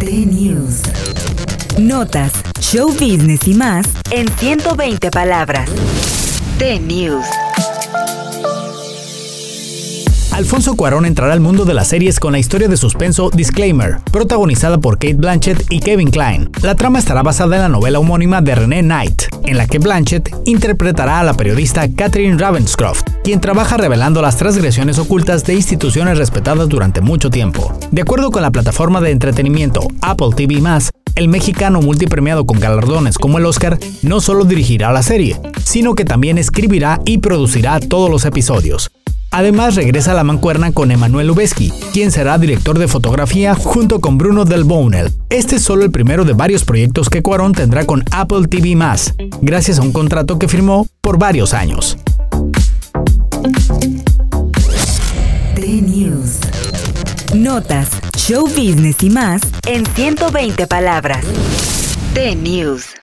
T-News. Notas, show business y más en 120 palabras. T-News. Alfonso Cuarón entrará al mundo de las series con la historia de suspenso Disclaimer, protagonizada por Kate Blanchett y Kevin Klein. La trama estará basada en la novela homónima de René Knight, en la que Blanchett interpretará a la periodista Catherine Ravenscroft, quien trabaja revelando las transgresiones ocultas de instituciones respetadas durante mucho tiempo. De acuerdo con la plataforma de entretenimiento Apple TV+, el mexicano multipremiado con galardones como el Oscar no solo dirigirá la serie, sino que también escribirá y producirá todos los episodios. Además regresa a la mancuerna con Emanuel Lubezki, quien será director de fotografía junto con Bruno Del Bounel. Este es solo el primero de varios proyectos que Cuarón tendrá con Apple TV+, gracias a un contrato que firmó por varios años. T-News. Notas, show business y más en 120 palabras. T-News.